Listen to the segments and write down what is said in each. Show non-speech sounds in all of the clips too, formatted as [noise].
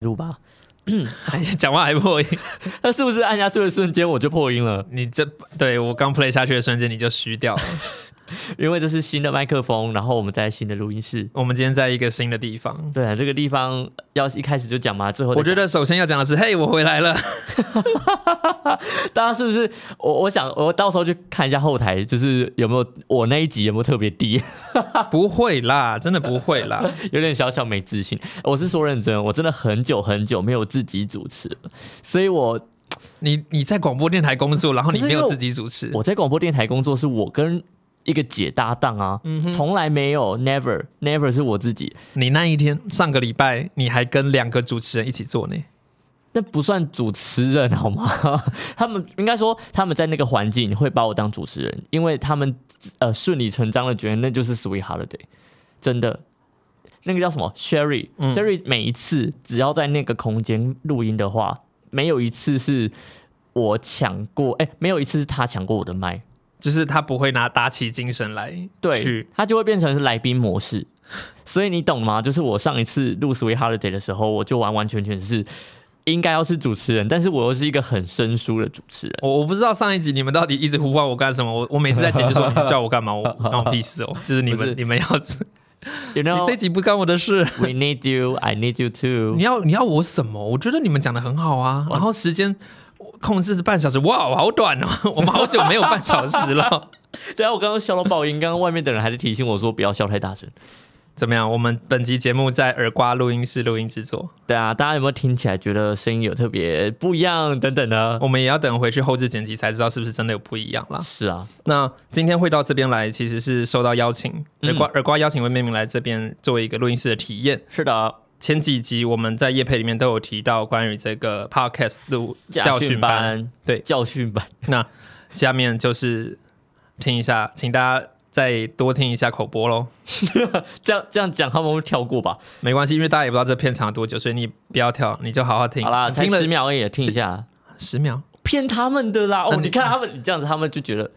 录吧。还 [laughs] 讲话还破音，[laughs] 那是不是按下去的瞬间我就破音了？你这对我刚 play 下去的瞬间你就虚掉了。[laughs] 因为这是新的麦克风，然后我们在新的录音室。我们今天在一个新的地方。对啊，这个地方要一开始就讲嘛，最后我觉得首先要讲的是，嘿，我回来了。[laughs] 大家是不是？我我想我到时候去看一下后台，就是有没有我那一集有没有特别低？[laughs] 不会啦，真的不会啦，[laughs] 有点小小没自信。我是说认真，我真的很久很久没有自己主持了，所以我你你在广播电台工作，然后你没有自己主持。我在广播电台工作，是我跟。一个姐搭档啊，从来没有，never never 是我自己。你那一天上个礼拜你还跟两个主持人一起做呢，那不算主持人好吗？[laughs] 他们应该说他们在那个环境会把我当主持人，因为他们呃顺理成章的觉得那就是 Sweet Holiday，真的。那个叫什么 Sherry，Sherry 每一次只要在那个空间录音的话，没有一次是我抢过，哎，没有一次是他抢过我的麦。就是他不会拿打起精神来，对，他就会变成是来宾模式，所以你懂吗？就是我上一次录《Sweet Holiday》的时候，我就完完全全是应该要是主持人，但是我又是一个很生疏的主持人。我我不知道上一集你们到底一直呼唤我干什么？我我每次在剪就说 [laughs] 你叫我干嘛？我关我屁事哦！[laughs] 就是你们你们要，know 这集不干我的事。We need you, I need you too。你要你要我什么？我觉得你们讲的很好啊，然后时间。控制是半小时，哇，好短哦！[laughs] 我们好久没有半小时了。对啊，我刚刚笑到爆音，刚刚外面的人还在提醒我说不要笑太大声。怎么样？我们本集节目在耳瓜录音室录音制作。对啊，大家有没有听起来觉得声音有特别不一样等等呢？我们也要等回去后置剪辑才知道是不是真的有不一样啦。是啊，那今天会到这边来，其实是受到邀请，耳瓜耳瓜邀请为妹妹来这边做一个录音室的体验。是的。前几集我们在叶配里面都有提到关于这个 podcast 录教训班，对教训班。那下面就是听一下，请大家再多听一下口播喽。[laughs] 这样这样讲他们会跳过吧？没关系，因为大家也不知道这片长多久，所以你不要跳，你就好好听。好啦，才十秒而已，听一下。十秒骗他们的啦！哦，你看他们，你这样子，他们就觉得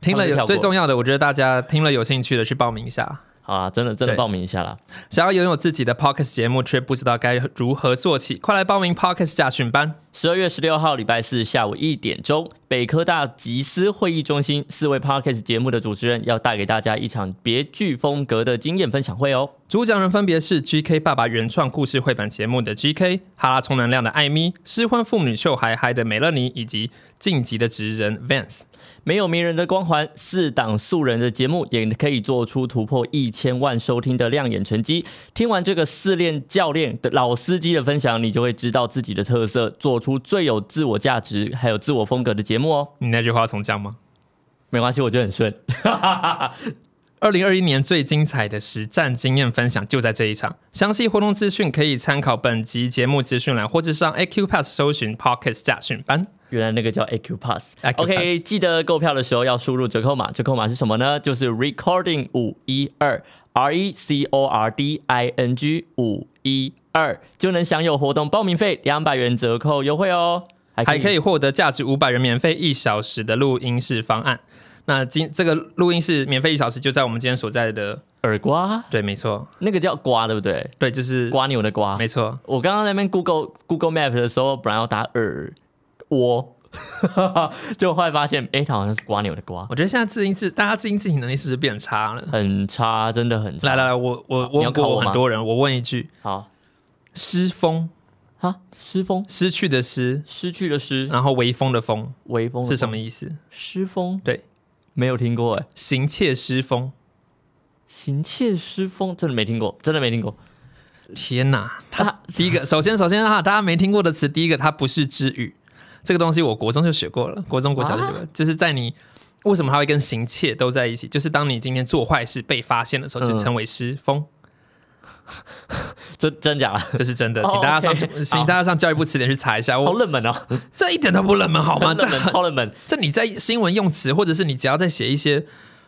听了有最重要的，我觉得大家听了有兴趣的去报名一下。好啊，真的真的报名一下啦！想要拥有自己的 podcast 节目，却不知道该如何做起，快来报名 podcast 驾训班。十二月十六号礼拜四下午一点钟，北科大吉思会议中心，四位 podcast 节目的主持人要带给大家一场别具风格的经验分享会哦。主讲人分别是 GK 爸爸原创故事绘本节目的 GK，哈拉充能量的艾米，失婚妇女秀嗨嗨的美乐妮，以及晋级的职人 Vance。没有名人的光环，四档素人的节目也可以做出突破一千万收听的亮眼成绩。听完这个四练教练的老司机的分享，你就会知道自己的特色，做出最有自我价值还有自我风格的节目哦。你那句话重讲吗？没关系，我觉得很顺。二零二一年最精彩的实战经验分享就在这一场。详细活动资讯可以参考本集节目资讯栏，或者上 AQ Pass 搜寻 Pockets 驾训班。原来那个叫 AQ Pass。OK，记得购票的时候要输入折扣码，折扣码是什么呢？就是 Recording 五一二 R E C O R D I N G 五一二，就能享有活动报名费两百元折扣优惠哦，还可以获得价值五百元免费一小时的录音室方案。那今这个录音室免费一小时就在我们今天所在的耳瓜，对，没错，那个叫瓜，对不对？对，就是瓜牛的瓜，没错。我刚刚那边 Google Google Map 的时候，本来要打耳。我，就后来发现，哎，它好像是瓜牛的瓜。我觉得现在自音自，大家自音自行能力是不是变差了？很差，真的很差。来来来，我我我考我很多人，我问一句，好，失风。啊，失风，失去的失，失去的失，然后微风的风，微风是什么意思？失风，对，没有听过哎，行窃失风，行窃失风，真的没听过，真的没听过。天哪，他第一个，首先首先哈，大家没听过的词，第一个，它不是之语。这个东西我国中就学过了，国中国小就学过，就是在你为什么它会跟行窃都在一起？就是当你今天做坏事被发现的时候，就成为失风。真真假？这是真的，[laughs] 请大家上请大家上教育部词典去查一下。好冷门哦，这一点都不冷门好吗？[laughs] 冷门超冷门。这你在新闻用词，或者是你只要在写一些。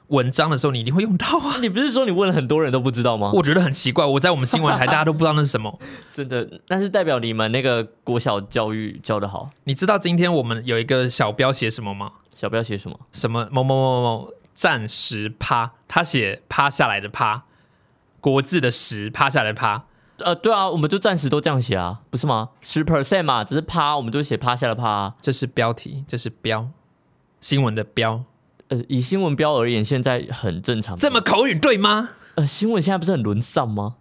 文章的时候，你一定会用到啊！[laughs] 你不是说你问了很多人都不知道吗？我觉得很奇怪，我在我们新闻台，大家都不知道那是什么。[laughs] 真的，但是代表你们那个国小教育教得好。你知道今天我们有一个小标写什么吗？小标写什么？什么某某某某暂时趴，他写趴下来的趴，国字的时趴下来趴，呃，对啊，我们就暂时都这样写啊，不是吗？十 percent 嘛，只是趴，我们就写趴下的趴、啊。这是标题，这是标新闻的标，呃，以新闻标而言，现在很正常。这么口语对吗？呃，新闻现在不是很沦丧吗？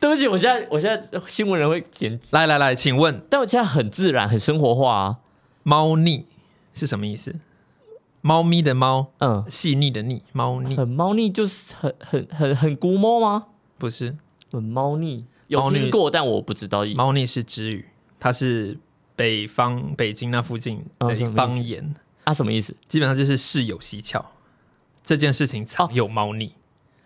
对不起，我现在我现在新闻人会剪，来来来，请问但我现在很自然，很生活化啊。猫腻是什么意思？猫咪的猫，嗯，细腻的腻，猫腻很猫腻，就是很很很很古猫吗？不是很猫腻，有听过，但我不知道。猫腻是知语，它是北方北京那附近的方言，啊，什么意思？基本上就是事有蹊跷，这件事情藏有猫腻。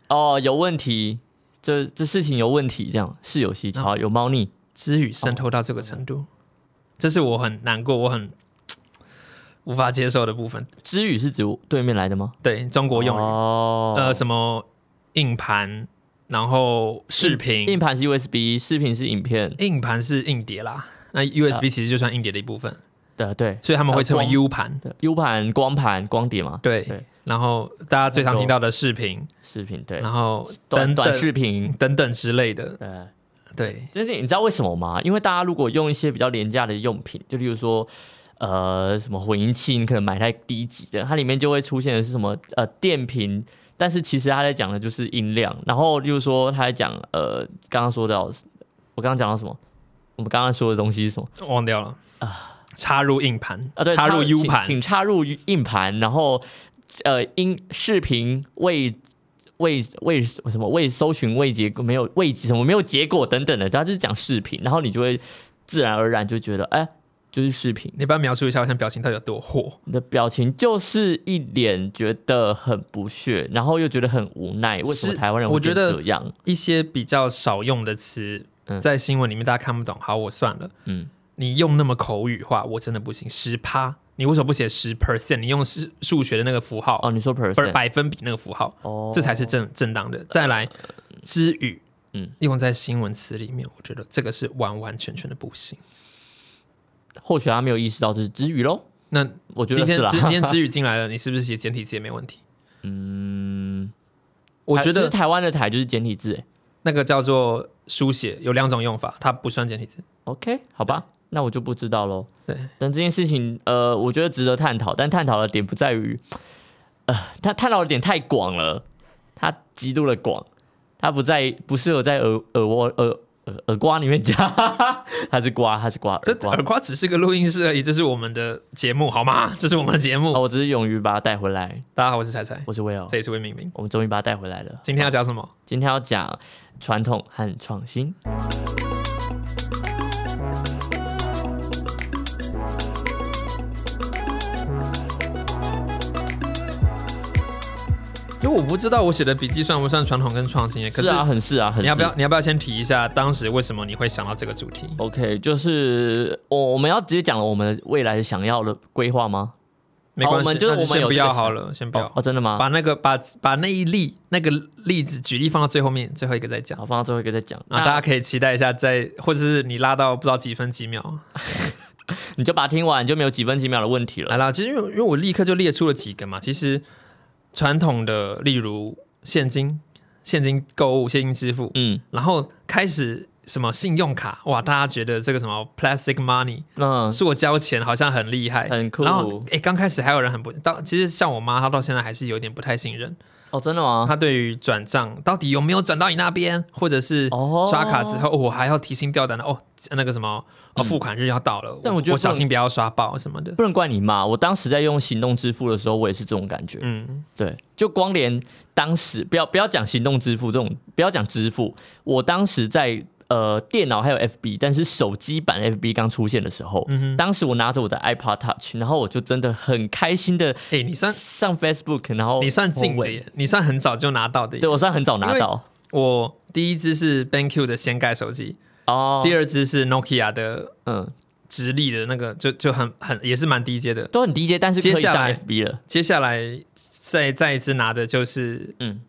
哦，有问题，这这事情有问题，这样事有蹊跷，有猫腻。知语渗透到这个程度，这是我很难过，我很 [tsk] 无法接受的部分。知语是指对面来的吗？对中国用语，哦，呃，什么硬盘，然后视频，硬盘是 USB，视频是影片。硬盘是硬碟啦，那 USB 其实就算硬碟的一部分，对对所以他们会称为 U 盘。对，U 盘、光盘、光碟嘛，对对，然后大家最常听到的视频，视频对，然后短短视频。等等之类的，呃，对，就是你知道为什么吗？因为大家如果用一些比较廉价的用品，就例如说，呃，什么混音器，你可能买太低级的，它里面就会出现的是什么呃电瓶，但是其实它在讲的就是音量。然后例如说，他在讲呃，刚刚说到，我刚刚讲到什么？我们刚刚说的东西是什么？忘掉了啊，插入硬盘啊，对，插入 U 盘，请插入硬盘，然后呃，音视频未未未什么未搜寻未结果没有未什么没有结果等等的，它就是讲视频，然后你就会自然而然就觉得，哎，就是视频。你帮我描述一下，我想表情到底有多火？你的表情就是一脸觉得很不屑，然后又觉得很无奈，为什么台湾人会觉得这样？一些比较少用的词嗯，在新闻里面大家看不懂，好，我算了。嗯，你用那么口语化，我真的不行。十趴，你为什么不写十 percent？你用数数学的那个符号，哦，你说 percent，百分比那个符号，哦，这才是正正当的。再来，之语，嗯嗯，用在新闻词里面，我觉得这个是完完全全的不行。或许他没有意识到这是之语喽。那我觉得。今天 [laughs] 今天之语进来了，你是不是写简体字也没问题？嗯，我觉得台湾的台就是简体字，哎那个叫做书写，有两种用法，它不算简体字。OK，好吧，那我就不知道喽。对，但这件事情，呃，我觉得值得探讨，但探讨的点不在于，呃，他探讨的点太广了，它极度的广，它不在不适合在耳耳蜗耳耳耳瓜里面讲，[laughs] 它是瓜，它是瓜，这耳瓜只是个录音室而已，这是我们的节目好吗？这是我们的节目。哦，我只是勇于把它带回来。大家好，我是彩彩，我是 Will，这也是魏明明。我们终于把它带回来了。今天要讲什么？今天要讲传统和创新。我不知道我写的笔记算不算传统跟创新耶。可是是啊，很是啊，很你要不要你要不要先提一下当时为什么你会想到这个主题？OK，就是我我们要直接讲了我们未来想要的规划吗？没关系，我们就是那我们先不要好了，先不要哦。哦，真的吗？把那个把把那一例那个例子举例放到最后面，最后一个再讲。好，放到最后一个再讲。啊，大家可以期待一下在，或者是你拉到不知道几分几秒 [laughs] 你就把它听完，你就没有几分几秒的问题了。来啦。其实因为因为我立刻就列出了几个嘛，其实传统的例如现金、现金购物、现金支付，嗯，然后开始什么信用卡，哇，大家觉得这个什么 plastic money 那塑胶钱好像很厉害，很酷。然后哎，刚开始还有人很不到，其实像我妈，她到现在还是有点不太信任。哦，真的吗？他对于转账到底有没有转到你那边，或者是哦刷卡之后，哦我还要提心吊胆的哦，那个什么哦，付款日要到了，嗯但我觉得我小心不要刷爆什么的。不能怪你妈，我当时在用行动支付的时候，我也是这种感觉。嗯，对，就光连当时不要不要讲行动支付这种，不要讲支付，我当时在呃电脑还有 FB，但是手机版 FB 刚出现的时候，当时我拿着我的 iPod Touch，然后我就真的很开心的哎，你算上 Facebook，然后你算近的耶，你算很早就拿到的耶。对我算很早拿到。我第一只是 BenQ 的掀盖手机，哦，第二只是 Nokia 的嗯。直立的那个，就就很很也是蛮低阶的。都很低阶，但是接下来 FB 了，接下来再再一次拿的就是嗯。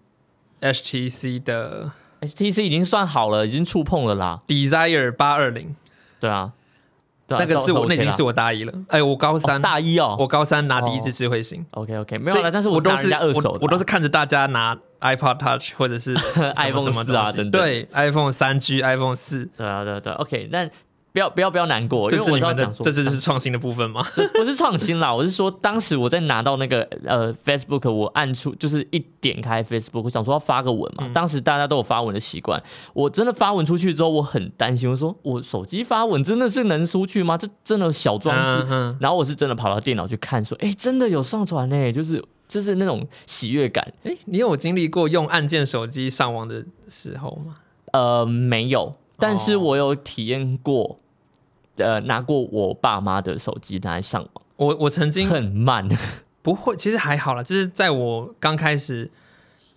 HTC 的，HTC 已经算好了，已经触碰了啦，Desire 八二零，对啊，那个是我那已经是我我大一了。哎，我高三。大一哦。我高三拿第一支智慧型，，OK OK，没有了，但是我都是我我都是看着大家拿 iPod Touch 或者是 [laughs] iPhone 什么4啊等等。对，iPhone 三 G、iPhone 四，对啊，对啊对啊，OK，但不要不要不要难过，这因为是你们的我是要讲，说，这就是创新的部分吗？[laughs] 不是创新啦，我是说当时我在拿到那个呃 Facebook，我按出就是一点开 Facebook，我想说要发个文嘛，嗯当时大家都有发文的习惯，我真的发文出去之后，我很担心，我说我手机发文真的是能出去吗？这真的小装置？然后我是真的跑到电脑去看，说，哎、真的有上传呢、就是就是那种喜悦感。哎，你有经历过用按键手机上网的时候吗？呃，没有，但是哦我有体验过，呃，拿过我爸妈的手机拿来上网，我我曾经很慢。[laughs] 不会，其实还好啦，就是在我刚开始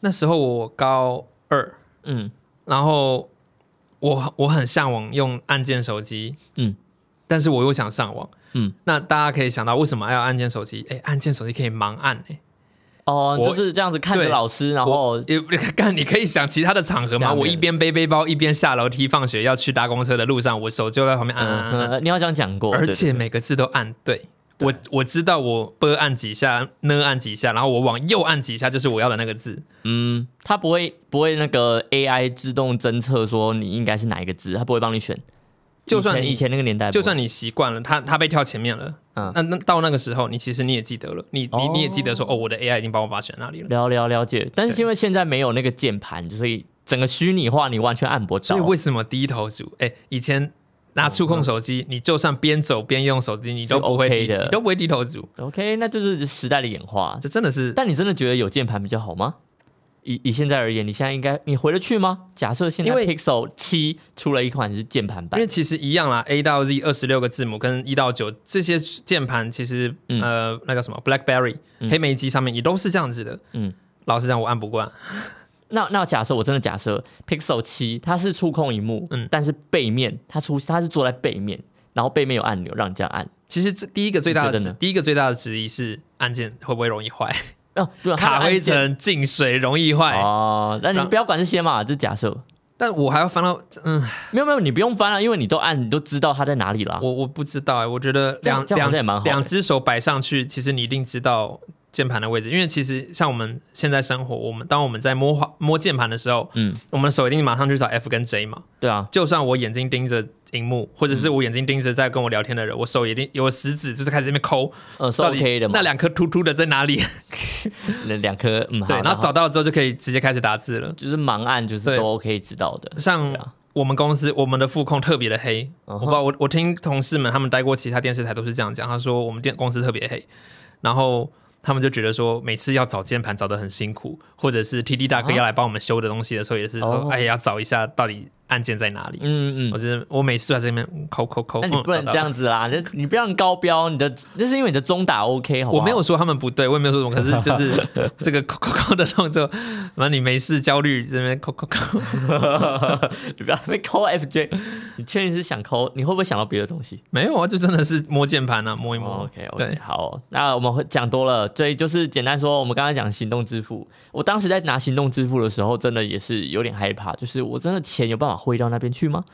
那时候，我高二，嗯然后我我很向往用按键手机，嗯，但是我又想上网，嗯，那大家可以想到为什么要按键手机？哎，按键手机可以盲按哎、哦，就是这样子看着老师，然后我也 [laughs] 干，你可以想其他的场合吗？我一边背背包，一边下楼梯放学要去搭公车的路上，我手就在旁边按按按按，嗯嗯，你好像讲过，而且每个字都按对。我我知道我不按几下呢按几下，然后我往右按几下，就是我要的那个字。嗯，它不会不会那个 AI 自动侦测说你应该是哪一个字，它不会帮你选。就算你以前那个年代，就算你习惯了，他他被跳前面了，嗯那那到那个时候，你其实你也记得了，你你哦你也记得说，哦，我的 AI 已经帮我把选哪里了。了了了解，但是因为现在没有那个键盘，所以整个虚拟化你完全按不着。所以为什么低头族？哎，以前拿触控手机，你就算边走边用手机，你都不会 OK 低，的你都不会低头族，OK，那就是时代的演化。这真的是但你真的觉得有键盘比较好吗？以以现在而言，你现在应该你回得去吗？假设现在 Pixel 七出了一款是键盘版因为，其实一样啦，A 到 Z 二十六个字母跟一到九这些键盘，其实、嗯呃那个什么 BlackBerry、嗯黑莓机上面也都是这样子的。嗯，老实讲，我按不惯。[laughs] 那那假设我真的假设 Pixel 七它是触控荧幕，嗯但是背面它出它是坐在背面，然后背面有按钮让你这样按。其实这第一个最大的第一个最大的质疑是按键会不会容易坏，哦，卡灰尘、进水容易坏。哦，那你让不要管这些嘛，就假设但我还要翻到，嗯，没有没有，你不用翻了，因为你都按，你都知道它在哪里了。我我不知道哎、我觉得两两只手摆上去，其实你一定知道键盘的位置，因为其实像我们现在生活，我们当我们在摸滑摸键盘的时候，嗯，我们的手一定马上去找 F 跟 J 嘛。对啊，就算我眼睛盯着荧幕，或者是我眼睛盯着在跟我聊天的人，我手一定有食指就是开始在那边抠，呃是到底 OK 的嘛。那两颗突突的在哪里？那 [laughs] 两颗，嗯，[laughs] 对，然后找到了之后就可以直接开始打字了。就是盲按，就是都 OK 知道的。像我们公司，我们的副控特别的黑，我不知道，我我听同事们他们待过其他电视台都是这样讲，他说我们电公司特别黑，然后他们就觉得说每次要找键盘找的很辛苦，或者是 TD 大哥啊？要来帮我们修的东西的时候，也是说哦。哎要找一下到底按键在哪里。嗯嗯，我是我每次都在这边嗯抠抠抠，那你不能这样子啦，你你不要高标，你的那是因为你的中打 OK 好？我没有说他们不对，[laughs] 我也没有说什么，可是就是这个抠抠抠的动作，然后你没事焦虑这边抠抠抠，[laughs] 你不要被抠 FJ，你确定是想抠？你会不会想到别的东西？没有啊，就真的是摸键盘啊，摸一摸。OK 对 OK，好，那我们会讲多了，所以就是简单说，我们刚才讲行动支付，我当时在拿行动支付的时候，真的也是有点害怕，就是我真的钱有办法汇到那边去吗？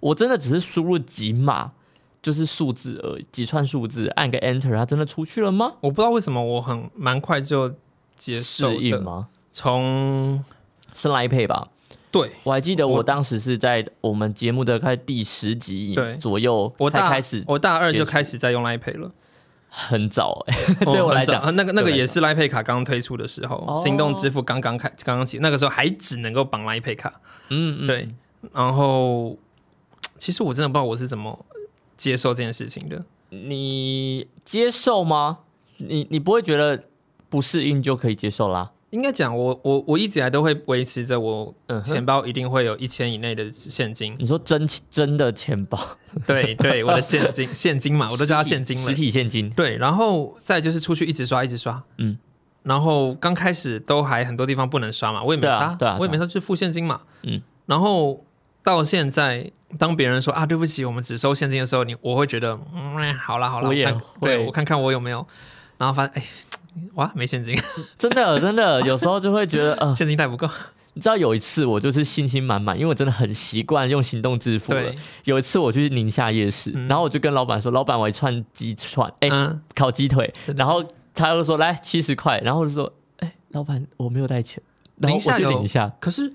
我真的只是输入几码，就是数字而已，几串数字，按个 Enter，它真的出去了吗？我不知道为什么我很蛮快就接受的，适应吗？从是 Line Pay 吧？对我还记得我我当时是在我们节目的开第十集对左右我大才开始，我大二就开始在用 Line Pay 了。很早哎、[laughs] 对我来讲那个那个对我来也是 Line Pay 卡刚推出的时候，哦行动支付刚刚开刚刚起，那个时候还只能够绑 Line Pay 卡。嗯嗯，对，然后其实我真的不知道我是怎么接受这件事情的。你接受吗？你你不会觉得不适应就可以接受啦？应该讲，我我我一直以来都会维持着我嗯钱包一定会有一千以内的现金。你说真真的钱包，[laughs] 对对，我的现金 [laughs] 现金嘛，我都叫它现金了实。体现金，对，然后再就是出去一直刷一直刷，嗯，然后刚开始都还很多地方不能刷嘛，我也没对啊刷，对啊我也没刷，就是付现金嘛，嗯，然后到现在，当别人说啊对不起，我们只收现金的时候，你我会觉得嗯，好啦好啦，我也对会。我看看我有没有，然后发现哎，哇没现金，真的真的，有时候就会觉得，呃，现金带不够，你知道有一次我就是信心满满，因为我真的很习惯用行动支付了。，有一次我去宁夏夜市，嗯。然后我就跟老板说，老板我一串鸡串，哎、嗯，烤鸡腿，然后他又说来七十块，然后我就说，哎、老板我没有带钱，然后我去宁夏。有领一下。可是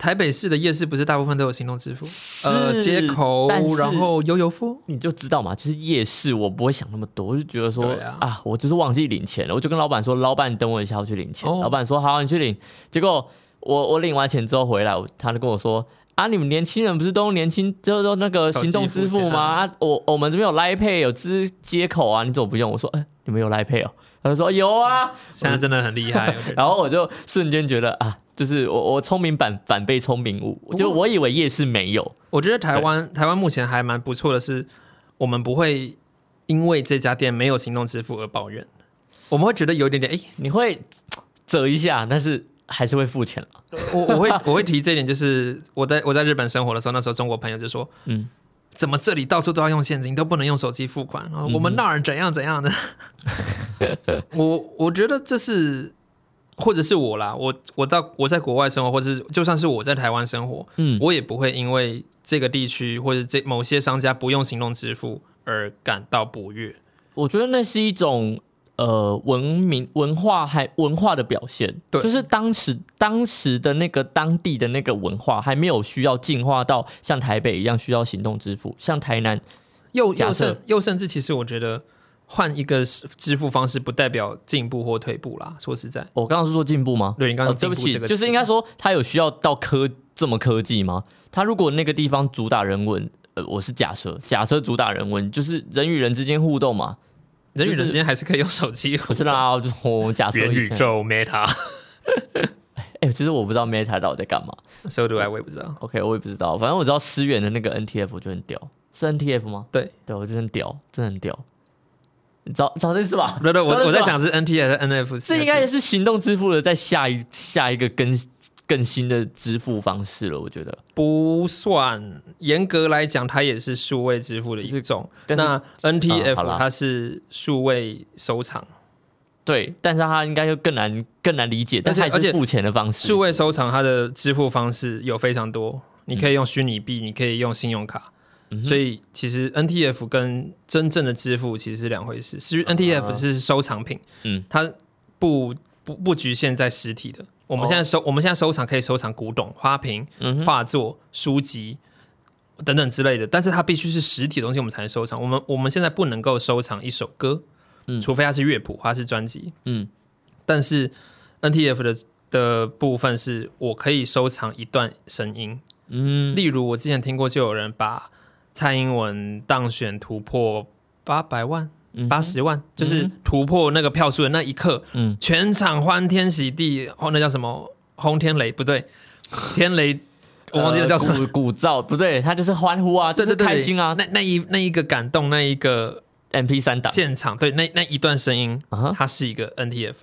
台北市的夜市不是大部分都有行动支付？呃，是街口然后悠游付。你就知道嘛，就是夜市，我不会想那么多，我就觉得说啊啊我就是忘记领钱了，我就跟老板说，老板你等我一下，我去领钱。哦老板说好，你去领。结果我我领完钱之后回来，他就跟我说。啊！你们年轻人不是都用年轻就是说那个行动支付吗？啊，我我们这边有 Line Pay 有支接口啊，你怎么不用？我说，哎、你们有 Line Pay 哦？他说有啊。现在真的很厉害。[laughs] 然后我就瞬间觉得啊，就是我我聪明反反被聪明误，就我以为夜市没有，我觉得台湾台湾目前还蛮不错的是，我们不会因为这家店没有行动支付而抱怨，我们会觉得有一点点哎、你会折一下，但是还是会付钱了。我我会我会提这一点，就是我在我在日本生活的时候，那时候中国朋友就说，嗯，怎么这里到处都要用现金，都不能用手机付款？然后我们那儿怎样怎样的？[laughs] 我我觉得这是，或者是我啦，我我到我在国外生活，或者是就算是我在台湾生活，嗯，我也不会因为这个地区或者这某些商家不用行动支付而感到不悦。我觉得那是一种呃文明文化还文化的表现，对就是当时当时的那个当地的那个文化还没有需要进化到像台北一样需要行动支付，像台南又又假设甚又甚至，其实我觉得换一个支付方式不代表进步或退步啦。说实在，我刚刚是说进步吗？对你刚刚哦对不起，就是应该说他有需要到科这么科技吗？他如果那个地方主打人文，呃，我是假设，假设主打人文，就是人与人之间互动嘛，人与人之间还是可以用手机。不是啦，就我假设一下。宙 Meta，[laughs] 哎、其实我不知道 Meta 到底在干嘛。so do I，我也不知道。OK，我也不知道，反正我知道思源的那个 NTF 我就很屌，是 NTF 吗？对，对，我就很屌，真的很屌。你知道知道这是吧？[laughs] 对对，我我在想是 NT 还是 NF？这应该也是行动支付的在下一下一个更更新的支付方式了，我觉得。不算，严格来讲，它也是数位支付的一种。那 NTF 啦它是数位收藏，对，但是它应该就更难更难理解，但是还是付钱的方式。数位收藏它的支付方式有非常多，你可以用虚拟币，你可以用信用卡。嗯所以其实 NTF 跟真正的支付其实是两回事。是 NTF 是收藏品，嗯，它不不不局限在实体的。我们现在收、我们现在收藏可以收藏古董、花瓶、嗯，画作、书籍等等之类的，但是它必须是实体的东西，我们才能收藏。我们我们现在不能够收藏一首歌，嗯除非它是乐谱，它是专辑。嗯但是 NTF 的的部分是我可以收藏一段声音，嗯，例如我之前听过，就有人把蔡英文当选突破八百万、嗯八十万，就是突破那个票数的那一刻，嗯全场欢天喜地，哦，那叫什么？轰天雷不对，天雷，[laughs] 我忘记了叫什么。呃鼓鼓噪不对，他就是欢呼啊，就是对对对，开心啊。那那一那一个感动，那一个 MP 三档现场，对，那那一段声音，啊，它是一个 NTF，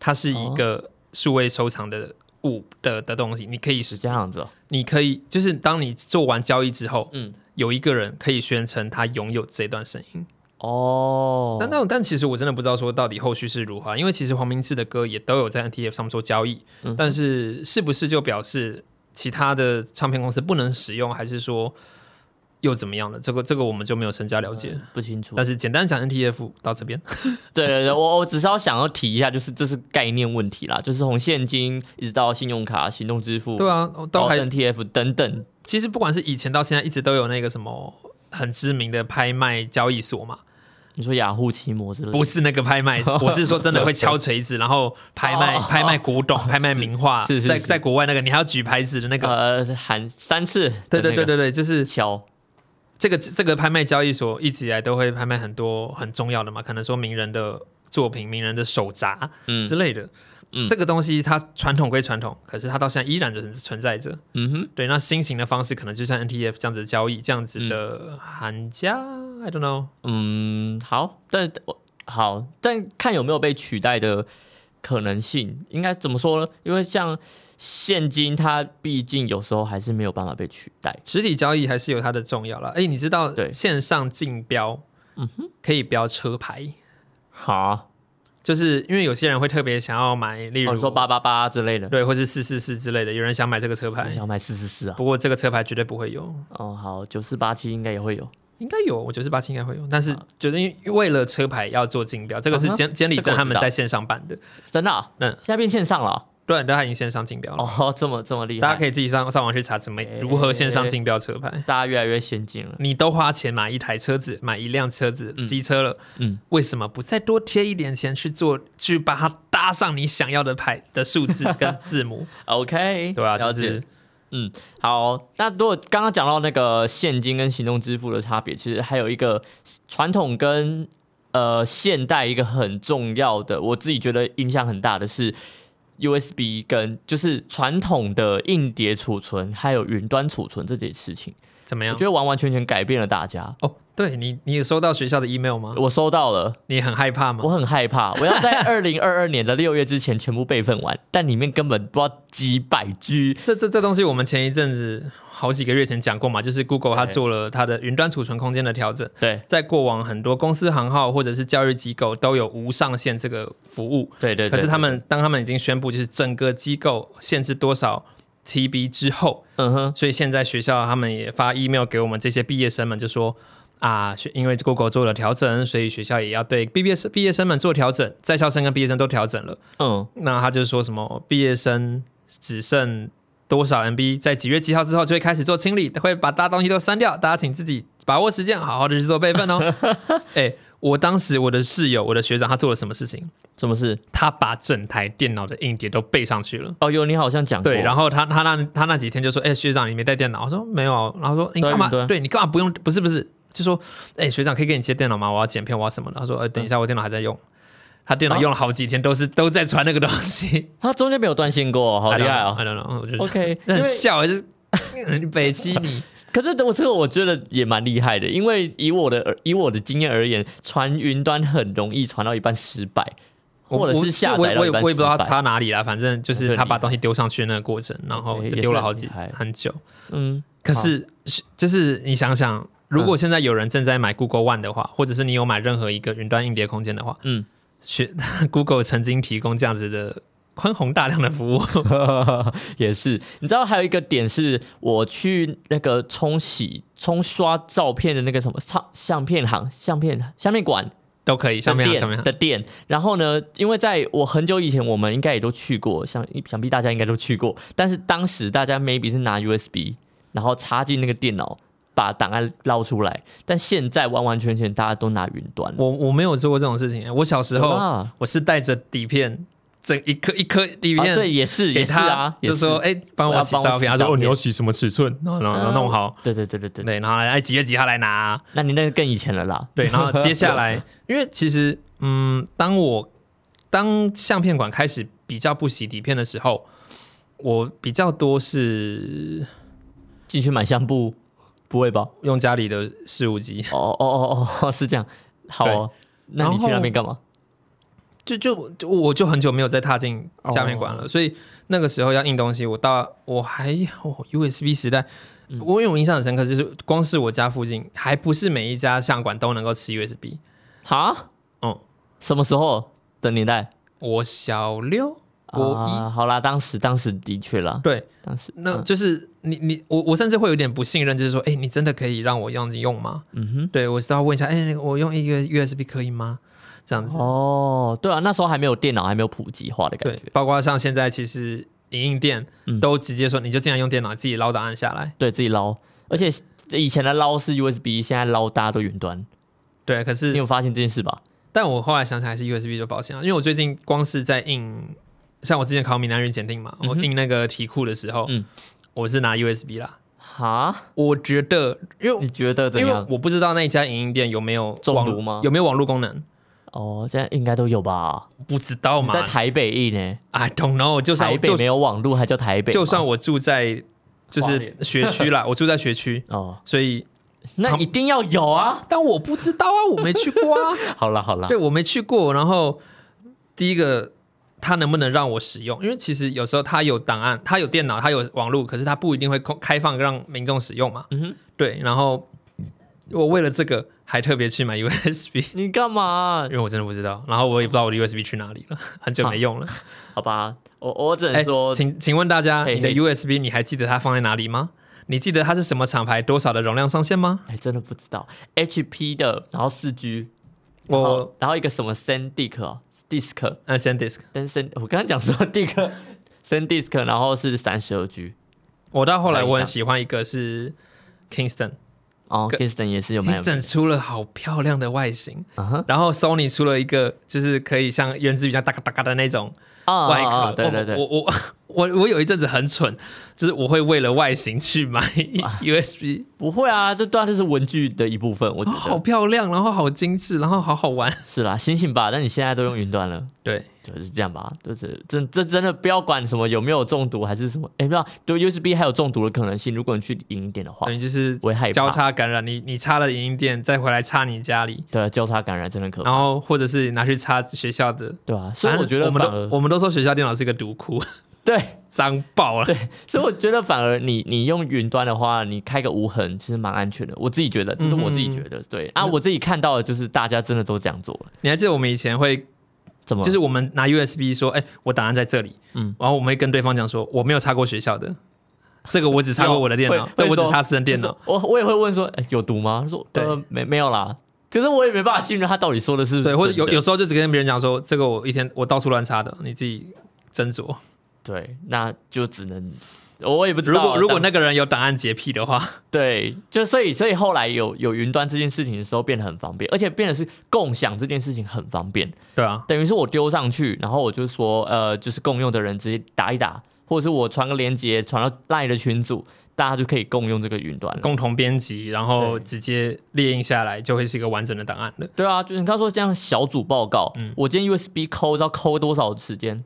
它是一个数位收藏的物的的东西，你可以是这样子哦。你可以就是当你做完交易之后，嗯，有一个人可以宣称他拥有这段声音。哦，但但但其实我真的不知道说到底后续是如何，因为其实黄明志的歌也都有在 NTF 上面做交易，嗯但是是不是就表示其他的唱片公司不能使用，还是说又怎么样了？这个这个我们就没有深加了解。不清楚。但是简单讲 NTF 到这边，[laughs] 对对对，我我只是要想要提一下，就是这是概念问题啦，就是从现金一直到信用卡、行动支付，对啊，都还 NTF 等等，其实不管是以前到现在，一直都有那个什么很知名的拍卖交易所嘛，你说雅虎奇摩之类的，不是那个拍卖，[laughs] 我是说真的会敲锤子，然后 [laughs] 拍卖哦拍卖古董、拍卖名画，在是是是。在国外那个你还要举牌子的那个，呃喊三次，对对对对，对，就是敲，这个这个拍卖交易所一直以来都会拍卖很多很重要的嘛，可能说名人的作品、名人的手札嗯之类的。嗯这个东西它传统归传统，可是它到现在依然就是存在着。嗯哼，对，那新型的方式可能就像 NTF 这样子的交易，这样子的喊价、i don't know。嗯，好，但我好，但看有没有被取代的可能性，应该怎么说呢？因为像现金，它毕竟有时候还是没有办法被取代。实体交易还是有它的重要了。哎，你知道对线上竞标，嗯哼可以标车牌，好，就是因为有些人会特别想要买，例如、说八八八之类的，对，或是四四四之类的，有人想买这个车牌，想买四四四啊？不过这个车牌绝对不会有。哦，好，九四八七应该也会有。应该有，我九四八七应该会有，但是觉得因为为了车牌要做竞标，这个是嗯哼监监理这个我知道证他们在线上办的。真的、啊？嗯现在变线上了啊、对，它已经线上竞标了。哦，这么这么厉害，大家可以自己上上网去查怎么如何线上竞标车牌。大家越来越先进了。你都花钱买一台车子，买一辆车子机车了，嗯，为什么不再多贴一点钱去做，去把它搭上你想要的牌的数字 [laughs] 跟字母？OK，对啊，就是。嗯，好。那如果刚刚讲到那个现金跟行动支付的差别，其实还有一个传统跟呃现代一个很重要的，我自己觉得影响很大的是 USB 跟就是传统的硬碟储存还有云端储存这件事情，怎么样我觉？得完完全全改变了大家。哦，对你，你有收到学校的 email 吗？我收到了，你很害怕吗我？很害怕，我要在二零二二年的六月之前全部备份完，但里面根本不知道几百 G。这这这东西我们前一阵子好几个月前讲过嘛，就是 Google 它做了它的云端储存空间的调整，对。在过往很多公司行号或者是教育机构都有无上限这个服务，对对对可是他对们当他们已经宣布就是整个机构限制多少 TB 之后，嗯哼，所以现在学校他们也发 email 给我们这些毕业生们，就说啊，学因为 Google 做了调整，所以学校也要对毕业生毕业生们做调整，在校生跟毕业生都调整了。嗯，那他就说什么毕业生只剩多少 MB，在几月几号之后就会开始做清理，会把大家东西都删掉，大家请自己把握时间，好好的去做备份哦。[laughs] 哎、我当时我的室友，我的学长，他做了什么事情？什么事？他把整台电脑的硬碟都备上去了。哦，有你好像讲过，对，然后后他他那他那几天就说：“哎、学长，你没带电脑？”我说：“没有啊。”然后说：“你干嘛对对？你干嘛不用？不是不是，就说：‘哎、学长可以给你接电脑吗？我要剪片，我要什么的。’他说：‘呃，等一下，我电脑还在用。’他电脑啊用了好几天，都是都在传那个东西。[laughs] 他中间没有断线过，好厉害哦。I don't know，我觉得 OK，[laughs] 那很笑，就是 [laughs] 北七你。可是我这个我觉得也蛮厉害的，因为以我的以我的经验而言，传云端很容易传到一半失败，或者是下我我也我也不知道。差哪里啦，反正就是他把东西丢上去那个过程，然后就也丢了好几是很很久。嗯，可是是就是你想想，如果现在有人正在买 Google One 的话，或者是你有买任何一个云端硬碟空间的话，嗯，学 [laughs] Google 曾经提供这样子的宽宏大量的服务，[laughs] 也是。你知道还有一个点是，我去那个冲洗、冲刷照片的那个什么相相片行、相片相片馆都可以。相面的店啊上面啊的店。然后呢，因为在我很久以前，我们应该也都去过，想想必大家应该都去过。但是当时大家 maybe 是拿 USB，然后插进那个电脑，把档案捞出来。但现在完完全全大家都拿云端。我我没有做过这种事情。我小时候啊，我是带着底片，整一颗一颗底片、啊对，也是给他，也是啊，就说哎，帮我洗照片。他说哦，你要洗什么尺寸？然后然后弄好。对对对对对，对，然后来哎几月几号来拿啊、那你那个更以前了啦。对，然后接下来，[laughs] 因为其实，嗯，当我当相片馆开始比较不洗底片的时候，我比较多是进去买相簿，不会吧？用家里的事务机，哦哦哦哦，[laughs] 是这样。好哦，那你去那边干嘛？就就就我就很久没有再踏进下面馆了，所以那个时候要印东西，我到我还哦 USB 时代。我有印象很深刻，就是光是我家附近，还不是每一家相馆都能够吃 USB。哈？嗯，什么时候的年代？我小六，国一，啊，好啦，当时当时的确啦，对，当时那就是你你我我甚至会有点不信任，就是说，哎，你真的可以让我用用吗？嗯哼，对我是要问一下，哎，我用一个 USB 可以吗？这样子，哦，对啊，那时候还没有电脑，还没有普及化的感觉，，对包括像现在其实影印店嗯都直接说，你就尽量用电脑自己捞档案下来。对自己捞，而且以前的捞是 USB，现在捞大家都云端，对，可是你有发现这件事吧？但我后来想想还是 USB 就保险了，因为我最近光是在印，像我之前考闽南语检定嘛，我印那个题库的时候，嗯我是拿 USB 啦。哈？我觉得，因为你觉得怎因为样？我不知道那一家影音店有没有网中毒吗有没有网络功能？哦，现在应该都有吧？不知道嘛在台北一呢？？I don't know，就台北没有网路，还叫台北吗？就算我住在就是学区啦，[laughs] 我住在学区，哦，所以那一定要有啊！但我不知道啊，我没去过啊，[laughs] 好了好了，对我没去过。然后第一个，它能不能让我使用？因为其实有时候它有档案，它有电脑，它有网络，可是它不一定会空开放让民众使用嘛。嗯哼，对，然后我为了这个还特别去买 USB，[laughs] 你干嘛因？为我真的不知道，然后我也不知道我的 USB 去哪里了，[laughs] 很久没用了。[laughs] 好吧，我我只能哎，说，请请问大家，你的 USB 你还记得它放在哪里吗？你记得它是什么厂牌、多少的容量上限吗？哎，真的不知道，HP 的，然后四 G，我然后一个什么 SanDisk 哦，Disk，呃，SanDisk，但是 San 我刚刚讲什么 Disk SanDisk，然后是三十二 G。我到后来我很喜欢一个是 Kingston，Kingston 哦个，Kingston 也是有卖有卖出了好漂亮的外形，然后 Sony 出了一个就是可以像原子笔这样哒嘎哒嘎的那种啊外壳。对对对，我我我我我有一阵子很蠢，就是我会为了外形去买 USB，不会啊，这当然是文具的一部分，我觉得好漂亮，然后好精致，然后好好玩。是啦，醒醒吧！但你现在都用云端了。对，就是这样吧，就是这这真的不要管什么有没有中毒还是什么，哎，不知道对 USB 还有中毒的可能性。如果你去影音店的话等，于就是我会害怕交叉感染，你你插了影音店，再回来插你家里，对交叉感染真的可怕，然后或者是拿去插学校的。对啊，所以我觉得我们都我们都说学校电脑是一个毒窟，对脏爆了。对，所以我觉得反而你你用云端的话，你开个无痕其实蛮安全的，我自己觉得，这是我自己觉得，对。啊，我自己看到的就是大家真的都这样做了，你还记得我们以前会，怎么就是我们拿 USB 说，哎、我档案在这里，嗯。嗯，然后我们会跟对方讲说，我没有插过学校的，这个我只插过我的电脑会，会说这我只插私人电脑。我我也会问说，哎，有毒吗？他说对。呃没没有啦，可是我也没办法信任他到底说的是不是对，或者有有时候就只跟别人讲说，这个我一天我到处乱插的，你自己斟酌。对，那就只能。我也不知道如，果如果那个人有档案洁癖的话，[laughs] 对，就所以所以后来有有云端这件事情的时候变得很方便，而且变得是共享这件事情很方便，对啊，等于是我丢上去，然后我就说呃，就是共用的人直接打一打，或者是我传个链接传到赖的群组，大家就可以共用这个云端。共同编辑，然后直接列印下来，就会是一个完整的档案了。对啊，就是你刚说这样小组报告，嗯我今天 USB 抠要抠多少时间？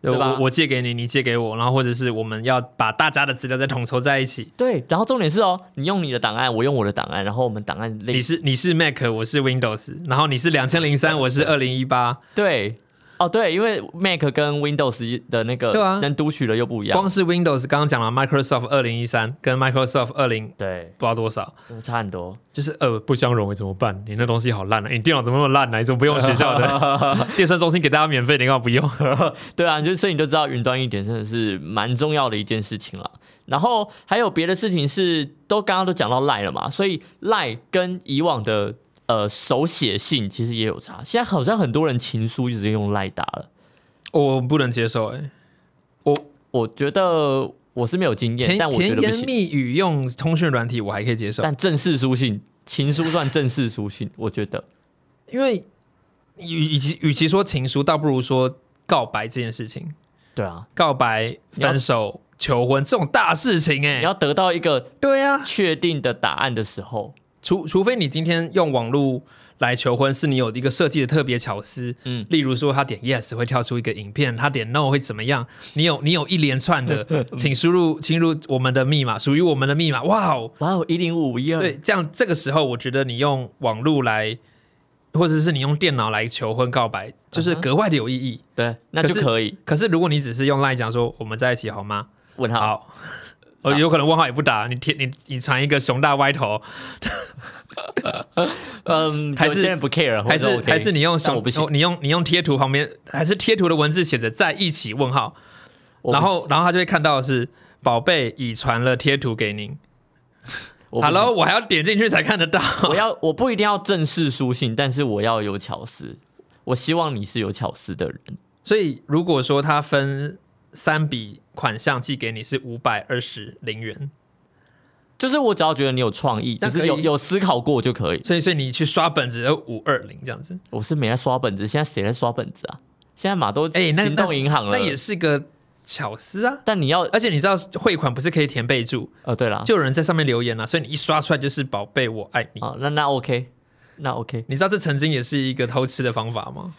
对对吧我我借给你，你借给我，然后或者是我们要把大家的资料再统筹在一起。对，然后重点是哦，你用你的档案，我用我的档案，然后我们档案你是你是 Mac，我是 Windows，然后你是两千零三，[laughs] 我是二零一八，对。哦，对，因为 Mac 跟 Windows 的那个对啊能读取的又不一样，光是 Windows 刚刚讲了 Microsoft 二零一三跟 Microsoft 二零对，不知道多少，差很多。就是呃不相容怎么办？你那东西好烂啊！你电脑怎么那么烂呢、你怎么不用学校的 [laughs] 电算中心给大家免费，你干嘛不用？[laughs] 对啊，就所以你就知道云端一点真的是蛮重要的一件事情了。然后还有别的事情是，都刚刚都讲到赖了嘛，所以赖跟以往的呃手写信其实也有差。现在好像很多人情书就直接用赖打了，我不能接受哎、我我觉得我是没有经验，但我觉甜言。蜜语用通讯软体我还可以接受，但正式书信，情书算正式书信，我觉得。[laughs] 因为与与其与其说情书，倒不如说告白这件事情，对啊，告白、分手、求婚这种大事情哎、你要得到一个对啊，确定的答案的时候，除除非你今天用网络来求婚，是你有一个设计的特别巧思，嗯例如说他点 yes 会跳出一个影片，他点 no 会怎么样？你有你有一连串的，[laughs] 请输入进入我们的密码，属于我们的密码，哇哦！哇哦，一零五一二，对，这样这个时候，我觉得你用网络来，或者是你用电脑来求婚告白，就是格外的有意义。对，那就可以可是如果你只是用来讲说我们在一起好吗？问他。好。哦，有可能问号也不打，你贴你你传一个熊大歪头，[laughs] 嗯，还是有些人不 care，还是还是你用熊我不你用你用贴图旁边，还是贴图的文字写着在一起问号，然后然后他就会看到是宝贝已传了贴图给您，[laughs] Hello，我还要点进去才看得到。我要我不一定要正式书信，但是我要有巧思。我希望你是有巧思的人。所以如果说他分三笔款项寄给你是五百二十零元，就是我只要觉得你有创意，就是有有思考过就可以。所以所以你去刷本子五二零这样子，我是没在刷本子，现在谁在刷本子啊？现在马都哎、那行动银行了，那也是个巧思啊。但你要而且你知道汇款不是可以填备注，哦，对了，就有人在上面留言了、所以你一刷出来就是宝贝我爱你。哦，那那 OK，那 OK，你知道这曾经也是一个偷吃的方法吗？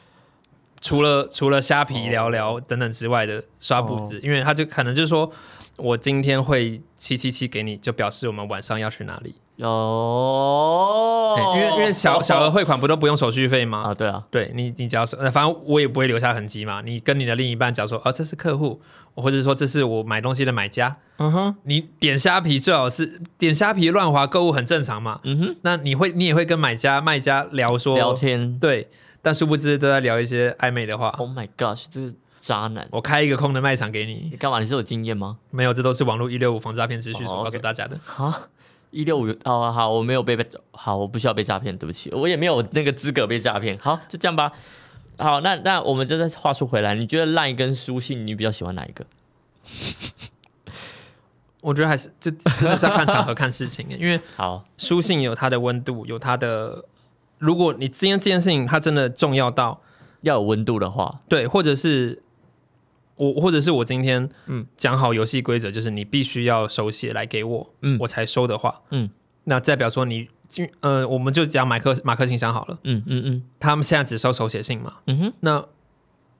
除了除了虾皮聊聊等等之外的刷补子，因为他就可能就是说我今天会七七七给你，就表示我们晚上要去哪里。有嘿，因为因为小小额汇款不都不用手续费吗？啊，对啊，对你，你只要是，呃反正我也不会留下痕迹嘛。你跟你的另一半讲说，哦，这是客户，或者说这是我买东西的买家。嗯哼，你点虾皮最好是点虾皮乱划购物很正常嘛。嗯哼，那你会你也会跟买家卖家聊说聊天对，但殊不知都在聊一些暧昧的话。，Oh my gosh，这是渣男。我开一个空的卖场给你你，干嘛？你是有经验吗？没有，这都是网络一六五防诈骗资讯所哦告诉大家的。哈，一六五好，好，我没有被被好，我不需要被诈骗，对不起，我也没有那个资格被诈骗。好，就这样吧。好，那那我们就再话说回来，你觉得 LINE 跟书信，你比较喜欢哪一个？[laughs] 我觉得还是这真的是要看场合、看事情，因为好，书信有它的温度，有它的。如果你今天这件事情它真的重要到要有温度的话，对，或者是我，或者是我今天嗯。嗯讲好游戏规则，就是你必须要手写来给我，嗯。我才收的话，嗯。那代表说你，呃，我们就讲马克马克信箱好了，嗯嗯嗯。他们现在只收手写信嘛，嗯哼，那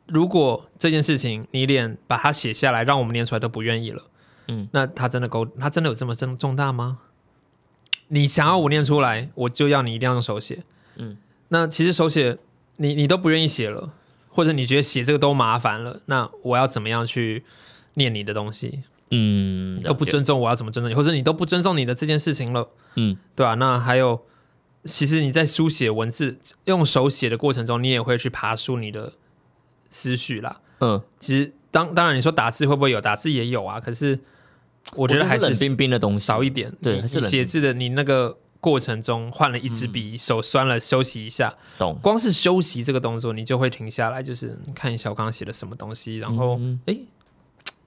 如果这件事情你连把它写下来，让我们念出来都不愿意了，嗯。那他真的够，他真的有这么重重大吗？你想要我念出来，我就要你一定要用手写。嗯，那其实手写你你都不愿意写了，或者你觉得写这个都麻烦了，那我要怎么样去念你的东西？嗯，都不，尊重我要怎么尊重你，或者你都不尊重你的这件事情了，嗯对吧、那还有，其实你在书写文字用手写的过程中，你也会去爬出你的思绪啦。嗯，其实当当然你说打字会不会有，打字也有啊，可是我觉得还是冰冰的东西，少一点。对还是写字的你那个过程中换了一支笔，手酸了休息一下，懂。光是休息这个动作，你就会停下来，就是看一下我刚刚写了什么东西，然后嗯诶，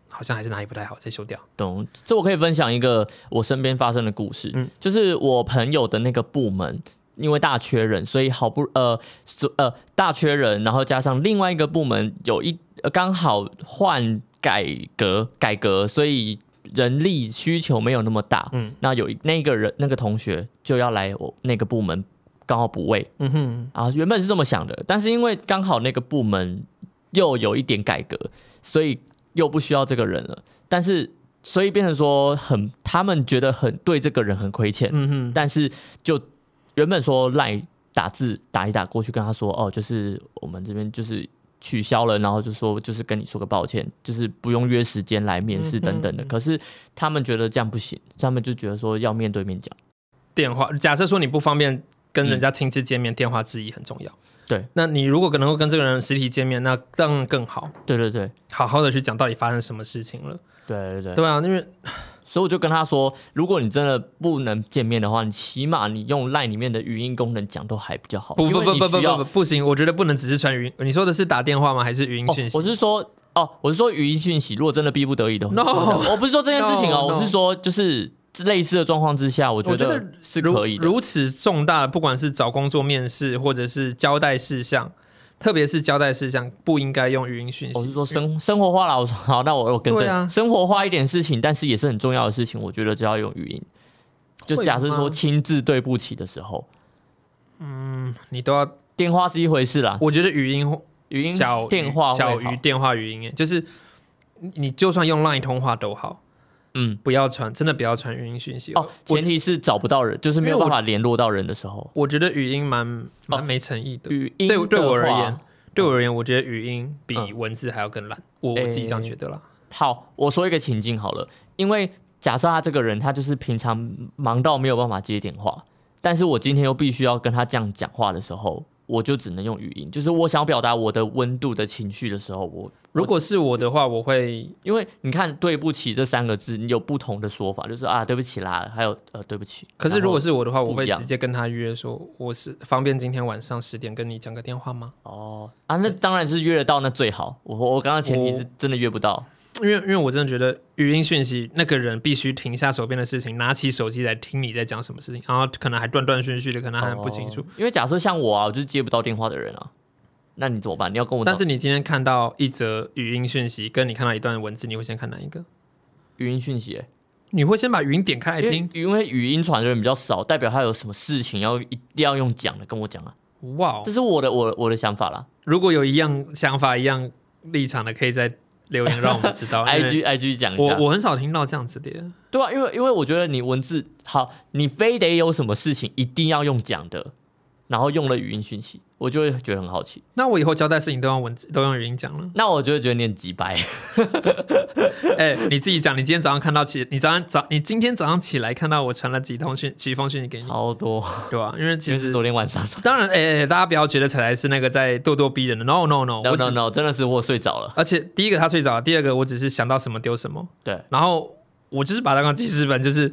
好像还是哪里不太好，再修掉。懂，这我可以分享一个我身边发生的故事，嗯就是我朋友的那个部门。因为大缺人，所以好不呃所呃大缺人，然后加上另外一个部门有一呃刚好换改革改革，所以人力需求没有那么大。嗯那有一那个人那个同学就要来我那个部门刚好补位嗯哼，啊，原本是这么想的，但是因为刚好那个部门又有一点改革，所以又不需要这个人了。但是所以变成说很，他们觉得很对这个人很亏欠，嗯哼，但是就原本说赖打字打一打过去跟他说，哦，就是我们这边就是取消了，然后就说就是跟你说个抱歉，就是不用约时间来面试等等的。嗯可是他们觉得这样不行，他们就觉得说要面对面讲。电话，假设说你不方便跟人家亲自见面，电话质疑很重要。对，那你如果能够跟这个人实体见面，那当然更好，对对对好好的去讲到底发生什么事情了。对对对。对啊，因为所以我就跟他说，如果你真的不能见面的话，你起码你用 LINE 里面的语音功能讲都还比较好。不不不要不不不不不行，我觉得不能只是传语音。你说的是打电话吗？还是语音哦讯息？我是说，哦，我是说语音讯息，如果真的逼不得已的话 No 我不是说这件事情哦 No, no 我是说就是类似的状况之下，我觉得得是可以的。如此重大的，不管是找工作面试，或者是交代事项，特别是交代事项，不应该用语音讯息。我是说生生活化了，我说好，那我我跟正，对啊。生活化一点事情，但是也是很重要的事情，我觉得就要用语音。就假设说亲自对不起的时候，嗯你都要，电话是一回事啦，我觉得语音语音小电话小好。于电话语音，哎，就是你你就算用 LINE 通话都好，嗯，不要传，真的不要传语音讯息。哦，前提是找不到人，就是没有办法联络到人的时候，我觉得语音蛮蛮没诚意的。语音对对我而言，对我而言，我觉得语音比嗯文字还要更烂，我我自己这样觉得啦。好，我说一个情境好了，因为假设他这个人他就是平常忙到没有办法接电话，但是我今天又必须要跟他这样讲话的时候，我就只能用语音，就是我想要表达我的温度的情绪的时候，我如果是我的话，我会因为你看对不起这三个字，你有不同的说法，就是啊对不起啦，还有呃对不起。可是如果是我的话，我会直接跟他约说，我是方便今天晚上十点跟你讲个电话吗？哦啊，那当然是约得到那最好。我我刚刚前提是真的约不到。因为因为我真的觉得语音讯息，那个人必须停下手边的事情，拿起手机来听你在讲什么事情，然后可能还断断续续的，可能还不清楚。哦因为假设像我啊，我就是接不到电话的人啊，那你怎么办？你要跟我但是你今天看到一则语音讯息，跟你看到一段文字，你会先看哪一个？语音讯息、欸，你会先把语音点开来听？因为语音传的人比较少，代表他有什么事情要一定要用讲的跟我讲啊，哇哦这！是我的我的我的想法啦。如果有一样想法、一样立场的，可以在留言让我们知道。[laughs] I G I G 讲一下，我我很少听到这样子的。对啊，因为因为我觉得你文字好，你非得有什么事情一定要用讲的，然后用了语音讯息，我就会觉得很好奇。那我以后交代事情都用文字，都用语音讲了。那我就会觉得你很急白，[laughs] 哎、你自己讲，你今天早上看到起，你早上早，你今天早上起来看到我传了几通讯，几封讯息给你，超多。对吧、因为其实昨天晚上当然，哎、哎大家不要觉得彩彩是那个在咄咄逼人的，no no no，，no 我 no 只 no，真的是我睡着了。而且第一个他睡着了，第二个我只是想到什么丢什么，对，然后我就是把它当记事本，就是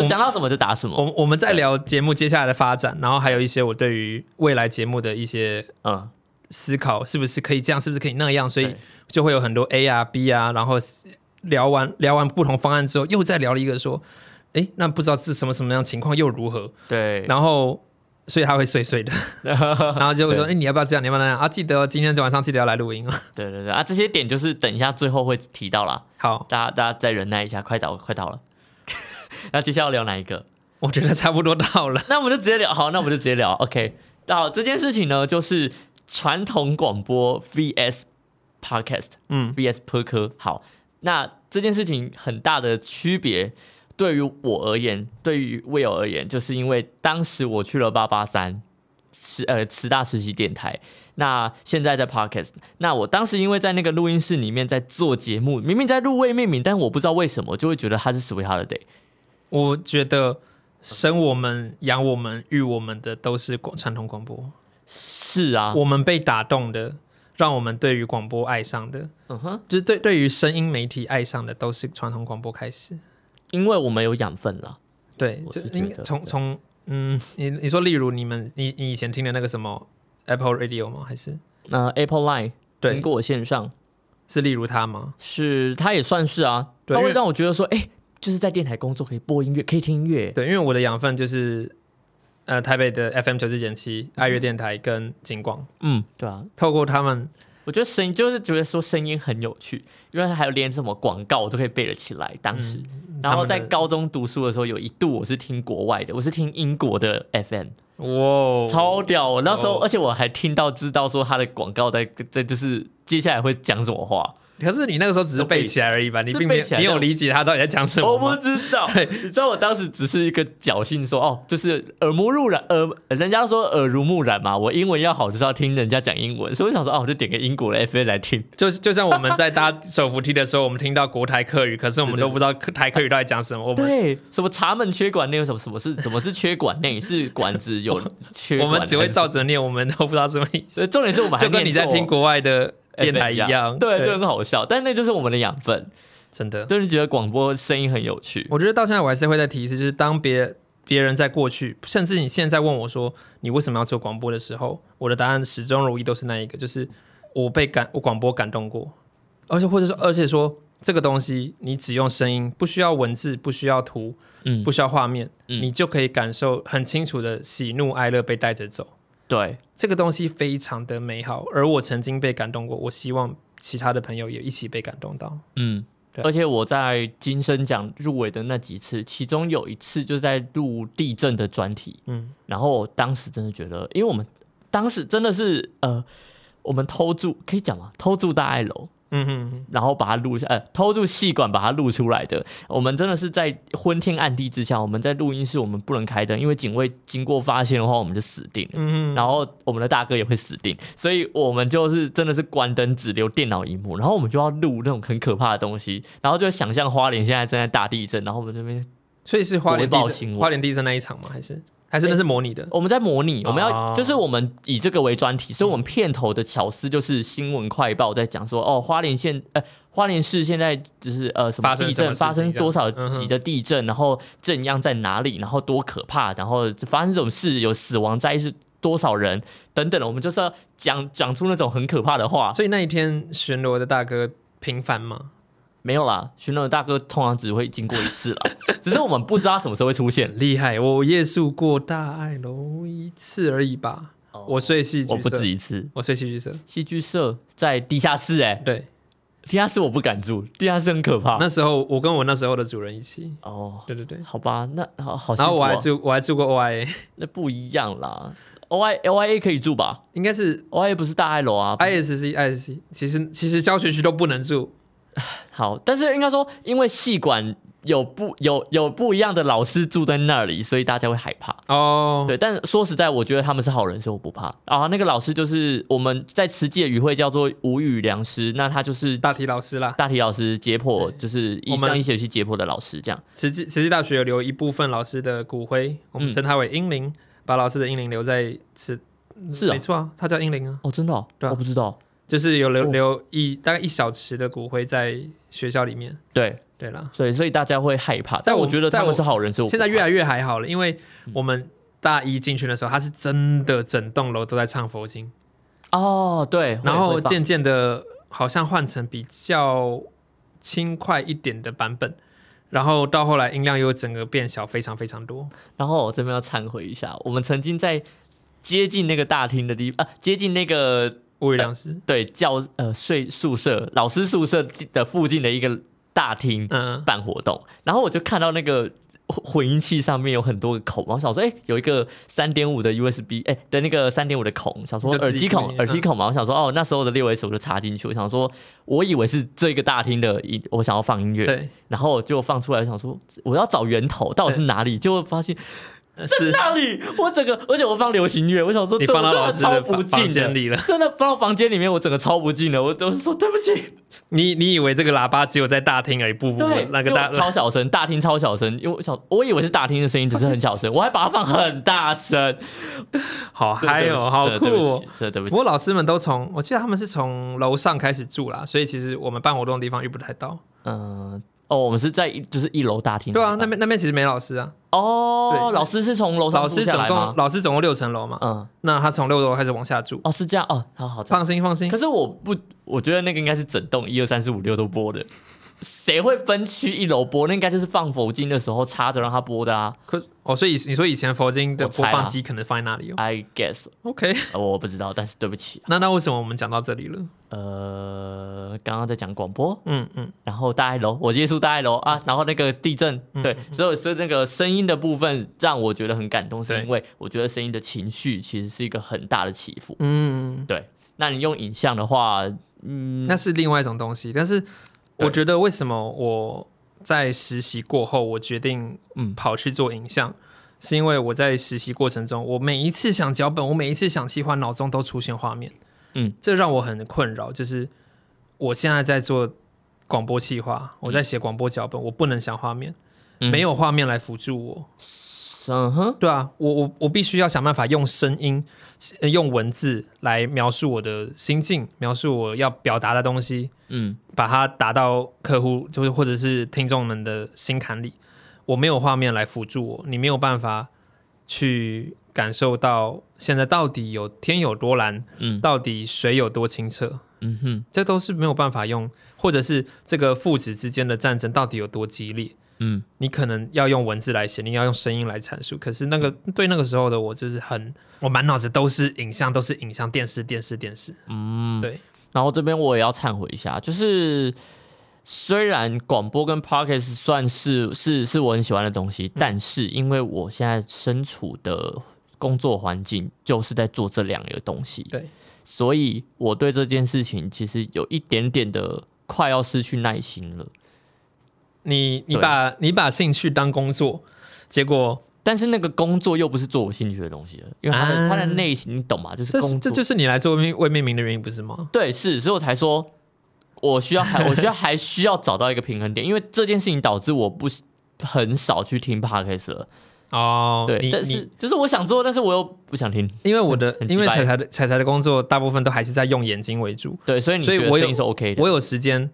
就想到什么就打什么。我我们在聊节目接下来的发展，然后还有一些我对于未来节目的一些嗯，思考，是不是可以这样，是不是可以那样，所以就会有很多 A 啊 B 啊，然后聊完聊完不同方案之后，又再聊了一个说，哎，那不知道是什么什么样情况又如何？对，然后所以他会碎碎的，[laughs] 然后就会说，哎，你要不要这样？你要不要那样？啊，记得今天晚上记得要来录音啊。对对对啊，这些点就是等一下最后会提到啦。好，大家大家再忍耐一下，快到快到了。[laughs] 那接下来要聊哪一个？我觉得差不多到了，[laughs] 那我们就直接聊。好，那我们就直接聊。OK，到这件事情呢，就是传统广播 VS Podcast，嗯，VS 播客。好，那这件事情很大的区别，对于我而言，对于 Will 而言，就是因为当时我去了八八三，是呃慈大实习电台。那现在在 Podcast，那我当时因为在那个录音室里面在做节目，明明在录位命名，但我不知道为什么就会觉得它是 Sweet Holiday。我觉得。生我们、养我们、育我们的都是广传统广播，是啊，我们被打动的，让我们对于广播爱上的，嗯哼，就是对对于声音媒体爱上的，都是传统广播开始，因为我们有养分了。对，就从从嗯，你你说，例如你们，你你以前听的那个什么 Apple Radio 吗？还是呃 Apple Line 苹果线上是例如它吗？是，它也算是啊，它会让我觉得说，哎。就是在电台工作可以播音乐，可以听音乐。对，因为我的养分就是，呃，台北的 FM 九四点七爱乐电台跟金光。嗯，对啊，透过他们，我觉得声音就是觉得说声音很有趣，因为还有连什么广告我都可以背得起来。当时，然后在高中读书的时候，有一度我是听国外的，我是听英国的 FM。哇，超屌！我那时候，而且我还听到知道说他的广告在在就是接下来会讲什么话。可是你那个时候只是背起来而已吧？你并没有你有理解他到底在讲什么我不知道。你知道我当时只是一个侥幸说哦，就是耳目入染，耳人家说耳濡目染嘛。我英文要好就是要听人家讲英文，所以我想说哦，我就点个英国的 F A 来听。就就像我们在搭手扶梯的时候，我们听到国台客语，[laughs] 可是我们都不知道台客语到底讲什么。我对，什么茶门缺管内有什么什么是什么是缺管内是管子有缺，[laughs] 我们只会照着念，我们都不知道什么意思。[laughs] 重点是我们就跟你在听国外的。电台一样，对，就很好笑，但那就是我们的养分，真的，就是觉得广播声音很有趣。我觉得到现在我还是会再提一次，就是当别别人在过去，甚至你现在问我说你为什么要做广播的时候，我的答案始终如一，都是那一个，就是我被感我广播感动过，而且或者说而且说这个东西你只用声音，不需要文字，不需要图，嗯，不需要画面，你就可以感受很清楚的喜怒哀乐被带着走。对，这个东西非常的美好，而我曾经被感动过，我希望其他的朋友也一起被感动到。嗯，而且我在金声奖入围的那几次，其中有一次就是在录地震的专题。嗯，然后我当时真的觉得，因为我们当时真的是呃，我们偷住可以讲吗？偷住大爱楼。嗯哼，然后把它录下，呃，偷住细管把它录出来的。我们真的是在昏天暗地之下，我们在录音室，我们不能开灯，因为警卫经过发现的话，我们就死定了。嗯然后我们的大哥也会死定，所以我们就是真的是关灯，只留电脑荧幕，然后我们就要录那种很可怕的东西，然后就想象花莲现在正在大地震，然后我们这边，所以是花莲地震，花莲地震那一场吗？还是？还是那是模拟的，我们在模拟，我们要就是我们以这个为专题，所以我们片头的巧思就是新闻快报在讲说，哦，花莲县呃花莲市现在就是呃什么地震发生多少级的地震，然后震央在哪里，然后多可怕，然后发生这种事有死亡灾是多少人等等的，我们就是要讲讲出那种很可怕的话。所以那一天巡逻的大哥平凡吗？没有啦，巡逻大哥通常只会经过一次啦，[laughs] 只是我们不知道什么时候会出现。厉害，我夜宿过大爱楼一次而已吧。我睡戏剧社，我不止一次。我睡戏剧社，戏剧社在地下室哎。对，地下室我不敢住，地下室很可怕。那时候我跟我那时候的主人一起。哦，对对对，好吧，那好好。然后我还住，我还住过 OIA，那不一样啦。OI OIA 可以住吧？应该是 OIA 不是大爱楼啊？ISC ISC，其实其实教学区都不能住。[sighs] 好，但是应该说，因为戏馆有不有有不一样的老师住在那里，所以大家会害怕哦。对，但说实在，我觉得他们是好人，所以我不怕啊。那个老师就是我们在慈济的语会叫做无语良师，那他就是大体老师啦。大体老师解剖就是一们一学期解剖的老师，这样。慈济慈济大学有留一部分老师的骨灰，我们称他为英灵，把老师的英灵留在慈，是没错啊，他叫英灵啊。哦，真的？对，我不知道。就是有留留一大概一小池的骨灰在学校里面。对对了，所以所以大家会害怕。但我觉得他们是好人，是现在越来越还好了，因为我们大一进去的时候，他是真的整栋楼都在唱佛经。哦，对。然后渐渐的，好像换成比较轻快一点的版本，然后到后来音量又整个变小，非常非常多。然后我这边要忏悔一下，我们曾经在接近那个大厅的地啊，接近那个物理量是，对教呃睡宿舍老师宿舍的附近的一个大厅嗯，办活动，然后我就看到那个混混音器上面有很多个孔，我想说，哎、有一个三点五的 USB，哎、的那个三点五的孔，想说耳机孔，耳机孔嘛，我想说，哦，那时候的六 S 我就插进去，我想说，我以为是这个大厅的音，我想要放音乐，对，然后就放出来，想说我要找源头到底是哪里，结果发现 [laughs] 是那里，我整个，而且我放流行乐，我想说，你放到老师的房房进的，间里了。真的放到房间里面，我整个超不近了，我都是说对不起。你你以为这个喇叭只有在大厅而已？不不不，，那个大超小声，大厅超小声，因为我小我以为是大厅的声音，只是很小声，[laughs] 我还把它放很大声，[laughs] 好嗨哦，好酷对不起。不过老师们都从，我记得他们是从楼上开始住啦，所以其实我们办活动的地方遇不太到。嗯，哦，我们是在一就是一楼大厅，对啊，那边那边其实没老师啊，哦，对老师是从楼上老师总？共老师总共六层楼嘛，嗯，那他从六楼开始往下住。哦，是这样哦，好好。放心放心可，是我不，我觉得那个应该是整栋一二三四五六都播的，谁会分区一楼？播？那应该就是放佛经的时候插着让他播的啊。可哦，所以你说以前佛经的播放机可能放在那里哦。，I guess，OK，呃 [laughs] 我不知道，但是对不起啊，那那为什么我们讲到这里了？呃，刚刚在讲广播，嗯嗯，然后大爱楼，我接触大爱楼啊，然后那个地震，嗯对，所以所以那个声音的部分让我觉得很感动，是因为我觉得声音的情绪其实是一个很大的起伏。嗯，对，那你用影像的话，嗯，那是另外一种东西。但是我觉得为什么我在实习过后，我决定嗯。跑去做影像，是因为我在实习过程中，我每一次想脚本，我每一次想计划，脑中都出现画面。嗯，这让我很困扰，就是我现在在做广播企划，我在写广播脚本，我不能想画面，嗯。没有画面来辅助我。嗯哼，对啊，我我我必须要想办法用声音、呃用文字来描述我的心境，描述我要表达的东西，嗯把它打到客户，就是或者是听众们的心坎里。我没有画面来辅助我，你没有办法去感受到现在到底有天有多蓝，嗯到底水有多清澈，嗯哼，这都是没有办法用，或者是这个父子之间的战争到底有多激烈。嗯你可能要用文字来写，你要用声音来阐述。可是那个对那个时候的我，就是很，我满脑子都是影像，都是影像，电视，电视，电视。嗯，对。然后这边我也要忏悔一下，就是虽然广播跟 podcast 算是是是我很喜欢的东西，但是因为我现在身处的工作环境就是在做这两个东西，对，所以我对这件事情其实有一点点的快要失去耐心了。你你把你把兴趣当工作，结果但是那个工作又不是做我兴趣的东西了，因为他的、啊它的内心你懂吗？就是这工作，这就是你来做未未命名的原因，不是吗？对，是，所以我才说，我需要还我需要还需要找到一个平衡点，因为这件事情导致我不很少去听 podcast 了。哦，对，但是就是我想做，但是我又不想听。因为我的因为彩彩的彩彩的工作大部分都还是在用眼睛为主，对，所以你所以我有觉得声音是 OK 的。我有时间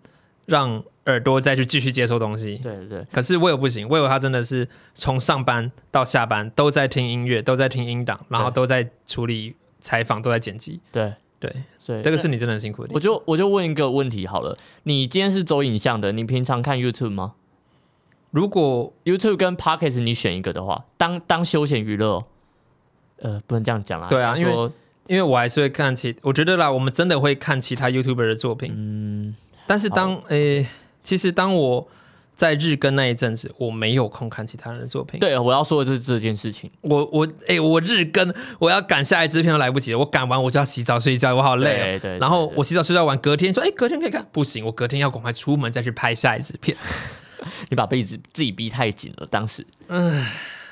让耳朵再去继续接收东西。对对对，可是威尔不行，威尔他真的是从上班到下班都在听音乐，都在听音档，然后都在处理采访，都在剪辑。对对，所以这个是你真的很辛苦的。我就我就问一个问题好了，你今天是走影像的，你平常看 YouTube 吗如果？YouTube 跟 podcast 你选一个的话，当当休闲娱乐哦，呃，不能这样讲啦。对啊应该说因为我还是会看其，我觉得啦，我们真的会看其他 YouTuber 的作品，嗯，但是当诶、其实当我在日更那一阵子，我没有空看其他人的作品。对，我要说的就是这件事情。我我诶、我日更，我要赶下一支片都来不及了，我赶完我就要洗澡睡觉，我好累哦。对对，然后我洗澡睡觉完，隔天说，哎、隔天可以看，不行，我隔天要赶快出门再去拍下一支片。[laughs] 你把被子自己逼太紧了，当时。嗯，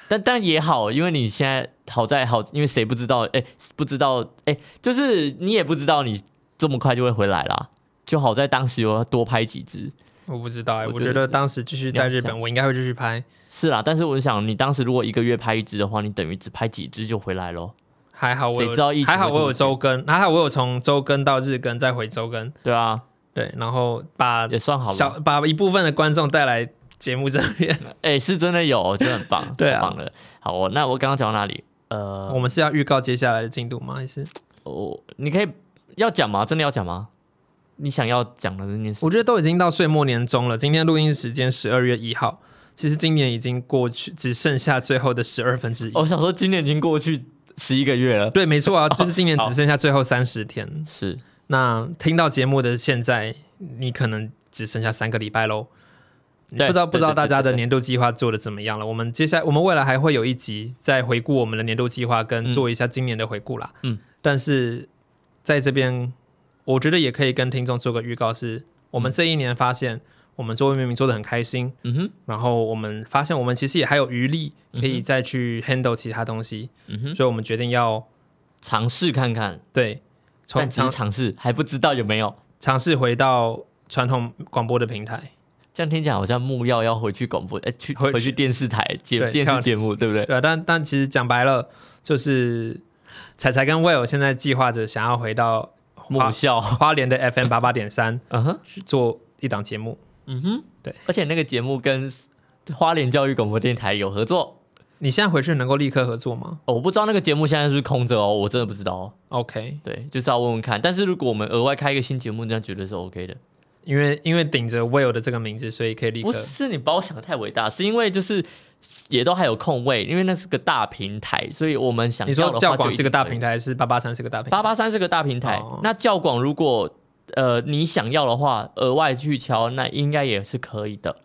但但也好，因为你现在好在好，因为谁不知道？哎、不知道，哎、就是你也不知道你这么快就会回来啦。就好在当时有多拍几支，我不知道哎、我觉得是我觉得当时继续在日本，我应该会继续拍。是啦。但是我想，你当时如果一个月拍一支的话，你等于只拍几支就回来咯。还好我有谁知道疫情还好我有周更，还好我有从周更到日更再回周更，对啊，对，然后把也算好小了。把一部分的观众带来节目这边。[laughs] 哎、是真的有，我觉得很棒，[laughs] 对啊太棒了。好，我那我刚刚讲到哪里？呃，我们是要预告接下来的进度吗？还是我你可以要讲吗？真的要讲吗？你想要讲的这件事我？觉得都已经到岁末年终了，今天录音时间十二月一号，其实今年已经过去，只剩下最后的十二分之一。我想说，今年已经过去十一个月了，对，没错啊，[laughs] 就是今年只剩下最后三十天。是那听到节目的现在，你可能只剩下三个礼拜喽。不知道不知道大家的年度计划做的怎么样了？我们接下来我们未来还会有一集再回顾我们的年度计划，跟嗯做一下今年的回顾啦。嗯，但是在这边，我觉得也可以跟听众做个预告是，我们这一年发现我们做未命名做的很开心，嗯哼，然后我们发现我们其实也还有余力可以再去 handle 其他东西，嗯哼，所以我们决定要尝试看看，对从但只是尝尝试，还不知道有没有。尝试回到传统广播的平台。这样听起来好像木曜要回去广播，哎、去回回去电视台节电视节目，对不对？对啊，但但其实讲白了，就是彩彩跟 Will 现在计划着想要回到母校，花莲的 FM [laughs] 八八点三嗯哼，去做一档节目。嗯哼，对，而且那个节目跟花莲教育广播电台有合作。你现在回去能够立刻合作吗哦我不知道那个节目现在是不是空着哦，我真的不知道哦。？OK，对，就是要问问看。但是如果我们额外开一个新节目，这样绝对是 OK 的。因为因为顶着 Will 的这个名字，所以可以立刻不是你把我想的太伟大，是因为就是也都还有空位，因为那是个大平台，所以我们想你要的话说教广是个大平台，还是八八三是个大平台？八八三是个大平台，哦。那教广如果呃你想要的话，额外去敲，那应该也是可以的，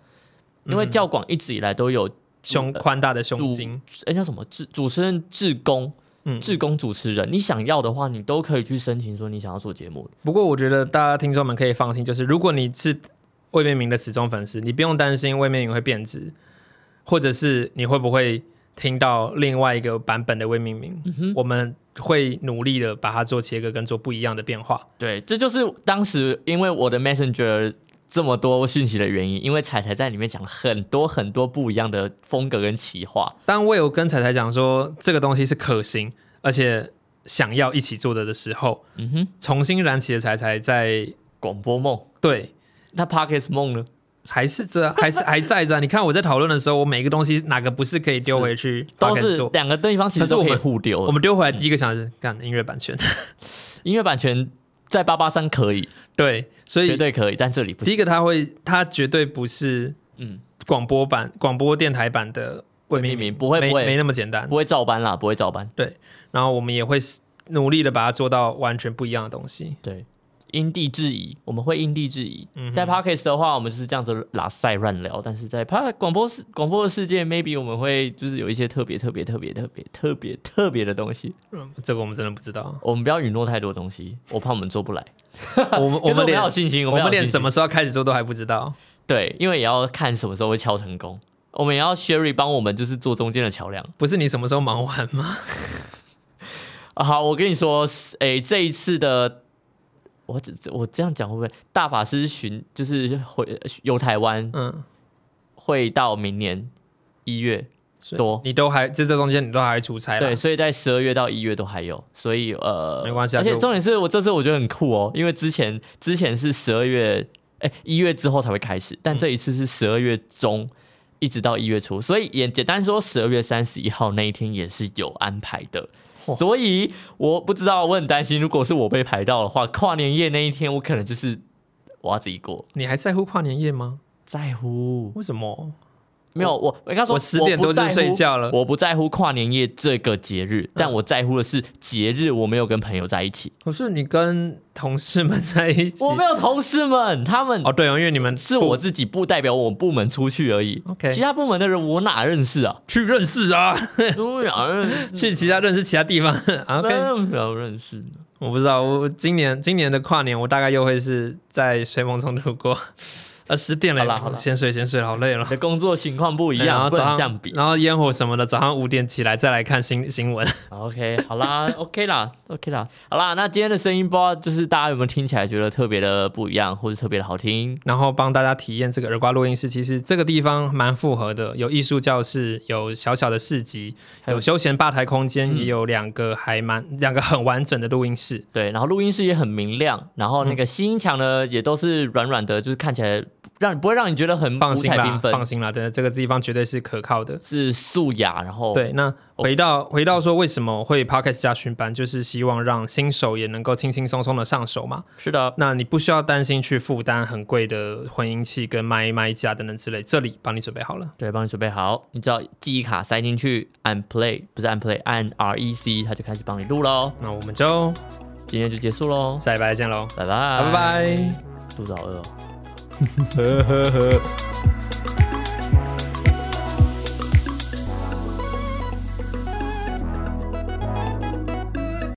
因为嗯。教广一直以来都有胸宽大的胸襟，哎叫什么？志主持人志工。嗯。志工主持人，你想要的话，你都可以去申请，说你想要做节目。不过我觉得大家听众们可以放心，就是如果你是魏明明的死忠粉丝，你不用担心魏明明会变质，或者是你会不会听到另外一个版本的未命名。嗯我们会努力的把它做切割跟做不一样的变化。对，这就是当时因为我的 Messenger 这么多讯息的原因，因为彩彩在里面讲了很多很多不一样的风格跟企划。当我有跟彩彩讲说这个东西是可行，而且想要一起做的的时候，嗯哼，重新燃起的彩彩在广播梦，对。那 Pockets 梦呢？还是这，[laughs] 还是还在这啊。你看我在讨论的时候，我每个东西哪个不是可以丢回去 [laughs] 都？是两个地方其实都可以可是我们互丢的。我们丢回来第一个想的是干音乐版权，[laughs] 音乐版权在八八三可以，对，所以绝对可以，但这里不。第一个它会，它绝对不是嗯，广播版、广播电台版的未命名不会没不会没那么简单不。会照搬啦，不会照搬。对然后我们也会努力的把它做到完全不一样的东西。对，因地制宜，我们会因地制宜。嗯在 Pockets 的话，我们是这样子拉塞乱聊，但是在 Pod 广播世广播的世界，maybe 我们会就是有一些特别特别特别特别特别特别的东西。嗯，这个我们真的不知道。我们不要允诺太多东西，我怕我们做不来。[laughs] 我们我们可是我们要有信心，我们连什么时候开始做都还不知道。对，因为也要看什么时候会敲成功。我们也要 Sherry 帮我们，就是做中间的桥梁。不是你什么时候忙完吗？啊，[laughs] 好，我跟你说，诶，这一次的，我只我这样讲会不会大法师巡就是回游台湾嗯，会到明年一月多？你都还在这中间，你都还出差对，所以在十二月到一月都还有，所以呃，没关系啊而且重点是我这次我觉得很酷哦，因为之前之前是十二月，哎，一月之后才会开始，但这一次是十二月中。一直到一月初，所以也简单说，十二月三十一号那一天也是有安排的。嚯所以我不知道，我很担心，如果是我被排到的话，跨年夜那一天，我可能就是我要自己过，你还在乎跨年夜吗？在乎为什么？没有我，我应该说我十点多就睡觉了。我不在乎跨年夜这个节日，但嗯我在乎的是节日我没有跟朋友在一起，可是你跟同事们在一起，我没有同事们，他们哦，对哦，因为你们是我自己不代表我部门出去而已。OK 其他部门的人我哪认识啊？去认识啊？[laughs] [laughs] 去其他认识其他地方。[laughs] OK，没有认识呢。我不知道，我今年今年的跨年，我大概又会是在睡梦中度过。呃，十点了好啦好，先睡先睡，好累了你。的工作情况不一样，不然后早上。然后烟火什么的，早上五点起来再来看新新闻。[laughs] OK，好啦，OK 啦，OK 啦，好啦。那今天的声音不知道就是大家有没有听起来觉得特别的不一样，或者特别的好听？然后帮大家体验这个耳瓜录音室。其实这个地方蛮复合的，有艺术教室，有小小的市集，还有有休闲吧台空间，嗯也有两个还蛮两个很完整的录音室。对，然后录音室也很明亮，然后那个吸音墙呢也都是软软的，就是看起来让不会让你觉得很放心啦彩缤，纷，放心啦，对，这个地方绝对是可靠的。是素雅，然后对，那回到回到说为什么会 podcast 加训班，就是希望让新手也能够轻轻松松的上手嘛。是的，那你不需要担心去负担很贵的混音器跟麦麦架等等之类，这里帮你准备好了。对，帮你准备好，你只要记忆卡塞进去，按 play 不是按 play，按 R E C，它就开始帮你录喽。那我们就今天就结束喽，下礼拜再见喽，拜拜，拜拜。肚子好饿哦。呵呵呵